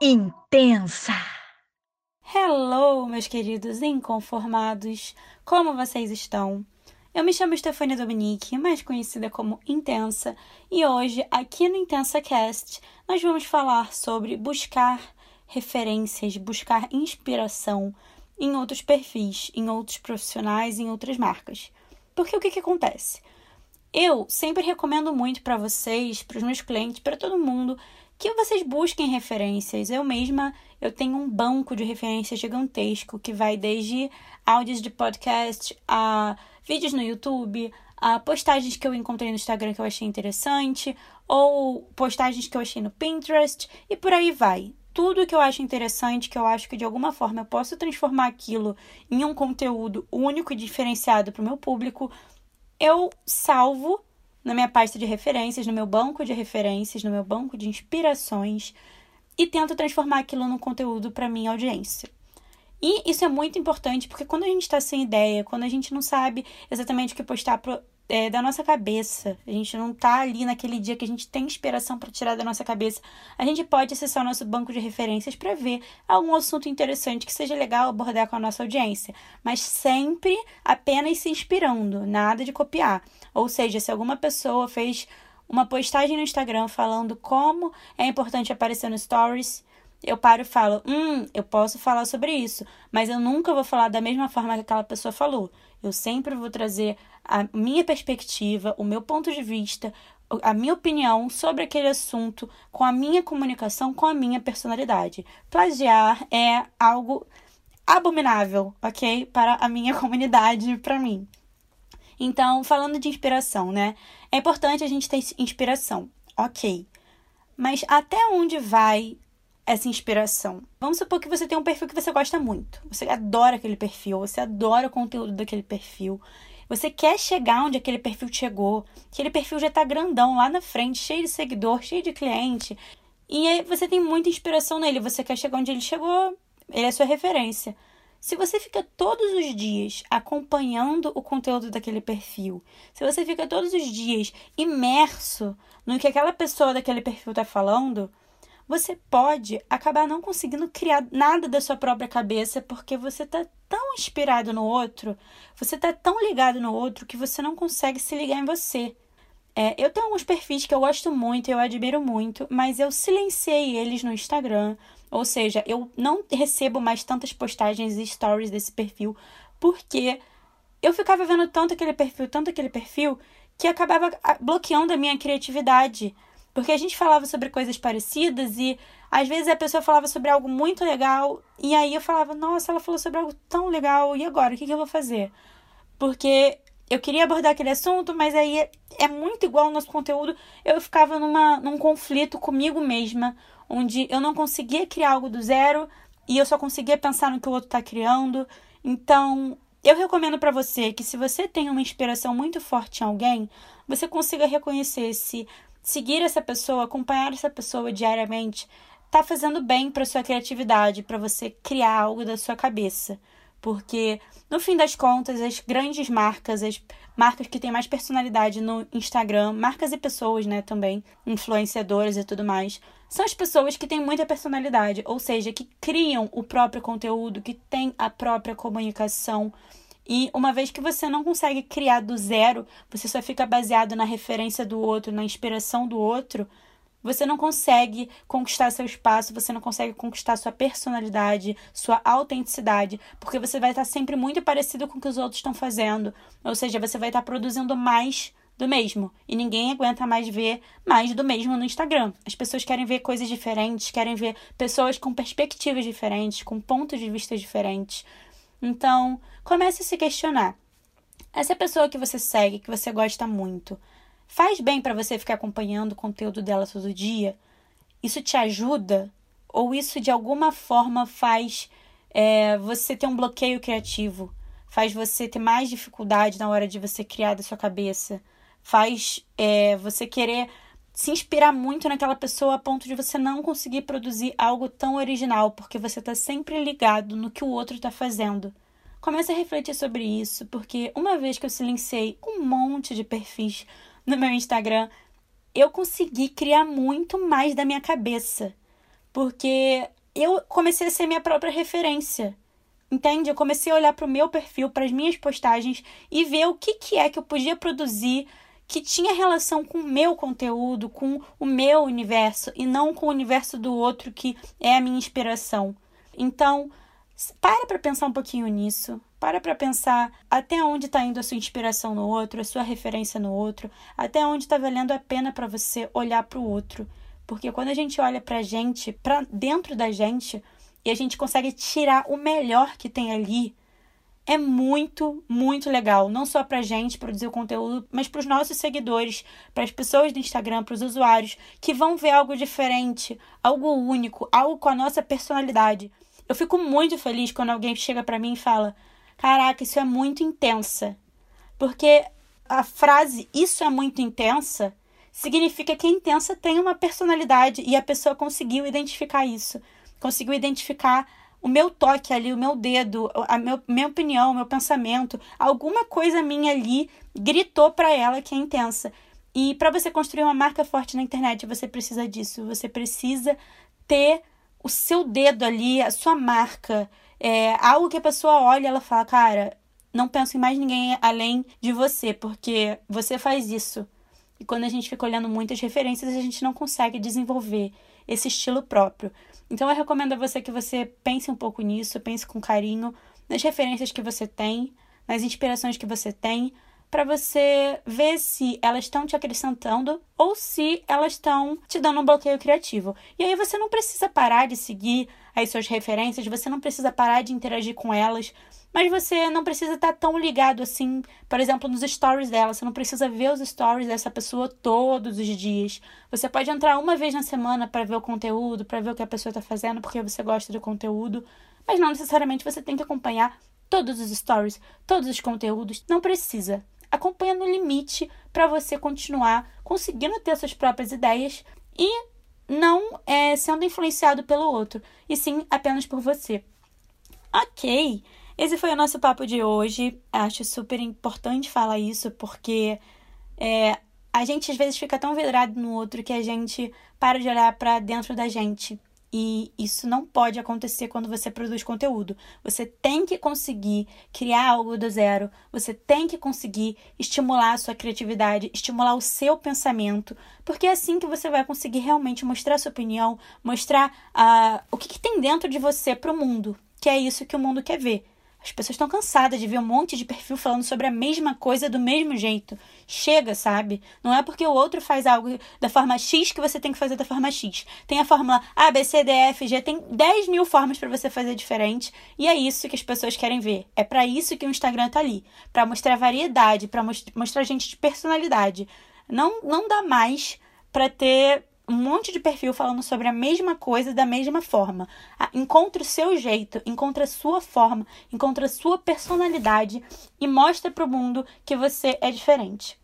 Intensa! Hello, meus queridos inconformados! Como vocês estão? Eu me chamo Stefania Dominique, mais conhecida como Intensa, e hoje, aqui no Intensa Cast, nós vamos falar sobre buscar referências, buscar inspiração em outros perfis, em outros profissionais, em outras marcas. Porque o que, que acontece? Eu sempre recomendo muito para vocês, para os meus clientes, para todo mundo, que vocês busquem referências. Eu mesma, eu tenho um banco de referências gigantesco que vai desde áudios de podcast a vídeos no YouTube, a postagens que eu encontrei no Instagram que eu achei interessante, ou postagens que eu achei no Pinterest, e por aí vai. Tudo que eu acho interessante, que eu acho que de alguma forma eu posso transformar aquilo em um conteúdo único e diferenciado para o meu público, eu salvo na minha pasta de referências, no meu banco de referências, no meu banco de inspirações e tento transformar aquilo num conteúdo para minha audiência. E isso é muito importante porque quando a gente está sem ideia, quando a gente não sabe exatamente o que postar é, da nossa cabeça, a gente não está ali naquele dia que a gente tem inspiração para tirar da nossa cabeça, a gente pode acessar o nosso banco de referências para ver algum assunto interessante que seja legal abordar com a nossa audiência, mas sempre apenas se inspirando, nada de copiar. Ou seja, se alguma pessoa fez uma postagem no Instagram falando como é importante aparecer no Stories eu paro e falo, hum, eu posso falar sobre isso, mas eu nunca vou falar da mesma forma que aquela pessoa falou. Eu sempre vou trazer a minha perspectiva, o meu ponto de vista, a minha opinião sobre aquele assunto, com a minha comunicação, com a minha personalidade. Plagiar é algo abominável, ok? Para a minha comunidade, para mim. Então, falando de inspiração, né? É importante a gente ter inspiração, ok. Mas até onde vai essa inspiração. Vamos supor que você tem um perfil que você gosta muito. Você adora aquele perfil, você adora o conteúdo daquele perfil. Você quer chegar onde aquele perfil chegou. Aquele perfil já tá grandão lá na frente, cheio de seguidor, cheio de cliente. E aí você tem muita inspiração nele. Você quer chegar onde ele chegou, ele é sua referência. Se você fica todos os dias acompanhando o conteúdo daquele perfil, se você fica todos os dias imerso no que aquela pessoa daquele perfil está falando, você pode acabar não conseguindo criar nada da sua própria cabeça porque você está tão inspirado no outro, você está tão ligado no outro que você não consegue se ligar em você. É, eu tenho alguns perfis que eu gosto muito, eu admiro muito, mas eu silenciei eles no Instagram. Ou seja, eu não recebo mais tantas postagens e stories desse perfil, porque eu ficava vendo tanto aquele perfil, tanto aquele perfil, que acabava ah, bloqueando a minha criatividade. Porque a gente falava sobre coisas parecidas e às vezes a pessoa falava sobre algo muito legal e aí eu falava, nossa, ela falou sobre algo tão legal, e agora? O que, que eu vou fazer? Porque eu queria abordar aquele assunto, mas aí é muito igual ao nosso conteúdo. Eu ficava numa, num conflito comigo mesma, onde eu não conseguia criar algo do zero e eu só conseguia pensar no que o outro está criando. Então, eu recomendo para você que se você tem uma inspiração muito forte em alguém, você consiga reconhecer se seguir essa pessoa, acompanhar essa pessoa diariamente, tá fazendo bem para sua criatividade, para você criar algo da sua cabeça. Porque, no fim das contas, as grandes marcas, as marcas que têm mais personalidade no Instagram, marcas e pessoas, né, também, influenciadoras e tudo mais, são as pessoas que têm muita personalidade, ou seja, que criam o próprio conteúdo, que têm a própria comunicação, e uma vez que você não consegue criar do zero, você só fica baseado na referência do outro, na inspiração do outro, você não consegue conquistar seu espaço, você não consegue conquistar sua personalidade, sua autenticidade, porque você vai estar sempre muito parecido com o que os outros estão fazendo. Ou seja, você vai estar produzindo mais do mesmo. E ninguém aguenta mais ver mais do mesmo no Instagram. As pessoas querem ver coisas diferentes, querem ver pessoas com perspectivas diferentes, com pontos de vista diferentes. Então, comece a se questionar. Essa pessoa que você segue, que você gosta muito, faz bem para você ficar acompanhando o conteúdo dela todo dia? Isso te ajuda? Ou isso de alguma forma faz é, você ter um bloqueio criativo? Faz você ter mais dificuldade na hora de você criar da sua cabeça? Faz é, você querer se inspirar muito naquela pessoa a ponto de você não conseguir produzir algo tão original, porque você está sempre ligado no que o outro está fazendo. Comece a refletir sobre isso, porque uma vez que eu silenciei um monte de perfis no meu Instagram, eu consegui criar muito mais da minha cabeça. Porque eu comecei a ser minha própria referência. Entende? Eu comecei a olhar para o meu perfil, para as minhas postagens e ver o que, que é que eu podia produzir que tinha relação com o meu conteúdo, com o meu universo e não com o universo do outro que é a minha inspiração. Então, para para pensar um pouquinho nisso. Para para pensar até onde está indo a sua inspiração no outro, a sua referência no outro, até onde está valendo a pena para você olhar para o outro. Porque quando a gente olha para a gente, para dentro da gente, e a gente consegue tirar o melhor que tem ali, é muito, muito legal. Não só para a gente produzir o conteúdo, mas para os nossos seguidores, para as pessoas do Instagram, para os usuários, que vão ver algo diferente, algo único, algo com a nossa personalidade. Eu fico muito feliz quando alguém chega para mim e fala: Caraca, isso é muito intensa. Porque a frase isso é muito intensa significa que a intensa tem uma personalidade e a pessoa conseguiu identificar isso. Conseguiu identificar o meu toque ali, o meu dedo, a meu, minha opinião, o meu pensamento, alguma coisa minha ali gritou para ela que é intensa. E para você construir uma marca forte na internet, você precisa disso. Você precisa ter o seu dedo ali, a sua marca, é, algo que a pessoa olha e ela fala, cara, não penso em mais ninguém além de você, porque você faz isso. E quando a gente fica olhando muitas referências, a gente não consegue desenvolver esse estilo próprio. Então eu recomendo a você que você pense um pouco nisso, pense com carinho nas referências que você tem, nas inspirações que você tem, para você ver se elas estão te acrescentando ou se elas estão te dando um bloqueio criativo. E aí você não precisa parar de seguir as suas referências, você não precisa parar de interagir com elas, mas você não precisa estar tão ligado assim, por exemplo, nos stories dela. Você não precisa ver os stories dessa pessoa todos os dias. Você pode entrar uma vez na semana para ver o conteúdo, para ver o que a pessoa está fazendo, porque você gosta do conteúdo. Mas não necessariamente você tem que acompanhar todos os stories, todos os conteúdos. Não precisa. Acompanha no limite para você continuar conseguindo ter suas próprias ideias e não é, sendo influenciado pelo outro, e sim apenas por você. Ok, esse foi o nosso papo de hoje. Acho super importante falar isso porque é, a gente às vezes fica tão vidrado no outro que a gente para de olhar para dentro da gente. E isso não pode acontecer quando você produz conteúdo. Você tem que conseguir criar algo do zero. Você tem que conseguir estimular a sua criatividade, estimular o seu pensamento, porque é assim que você vai conseguir realmente mostrar sua opinião, mostrar uh, o que, que tem dentro de você para o mundo, que é isso que o mundo quer ver. As pessoas estão cansadas de ver um monte de perfil falando sobre a mesma coisa do mesmo jeito. Chega, sabe? Não é porque o outro faz algo da forma X que você tem que fazer da forma X. Tem a fórmula A, B, C, D, F, G. Tem 10 mil formas para você fazer diferente. E é isso que as pessoas querem ver. É para isso que o Instagram tá ali. para mostrar variedade, para mostrar gente de personalidade. Não, não dá mais para ter um monte de perfil falando sobre a mesma coisa da mesma forma. Encontre o seu jeito, encontre a sua forma, encontre a sua personalidade e mostre para o mundo que você é diferente.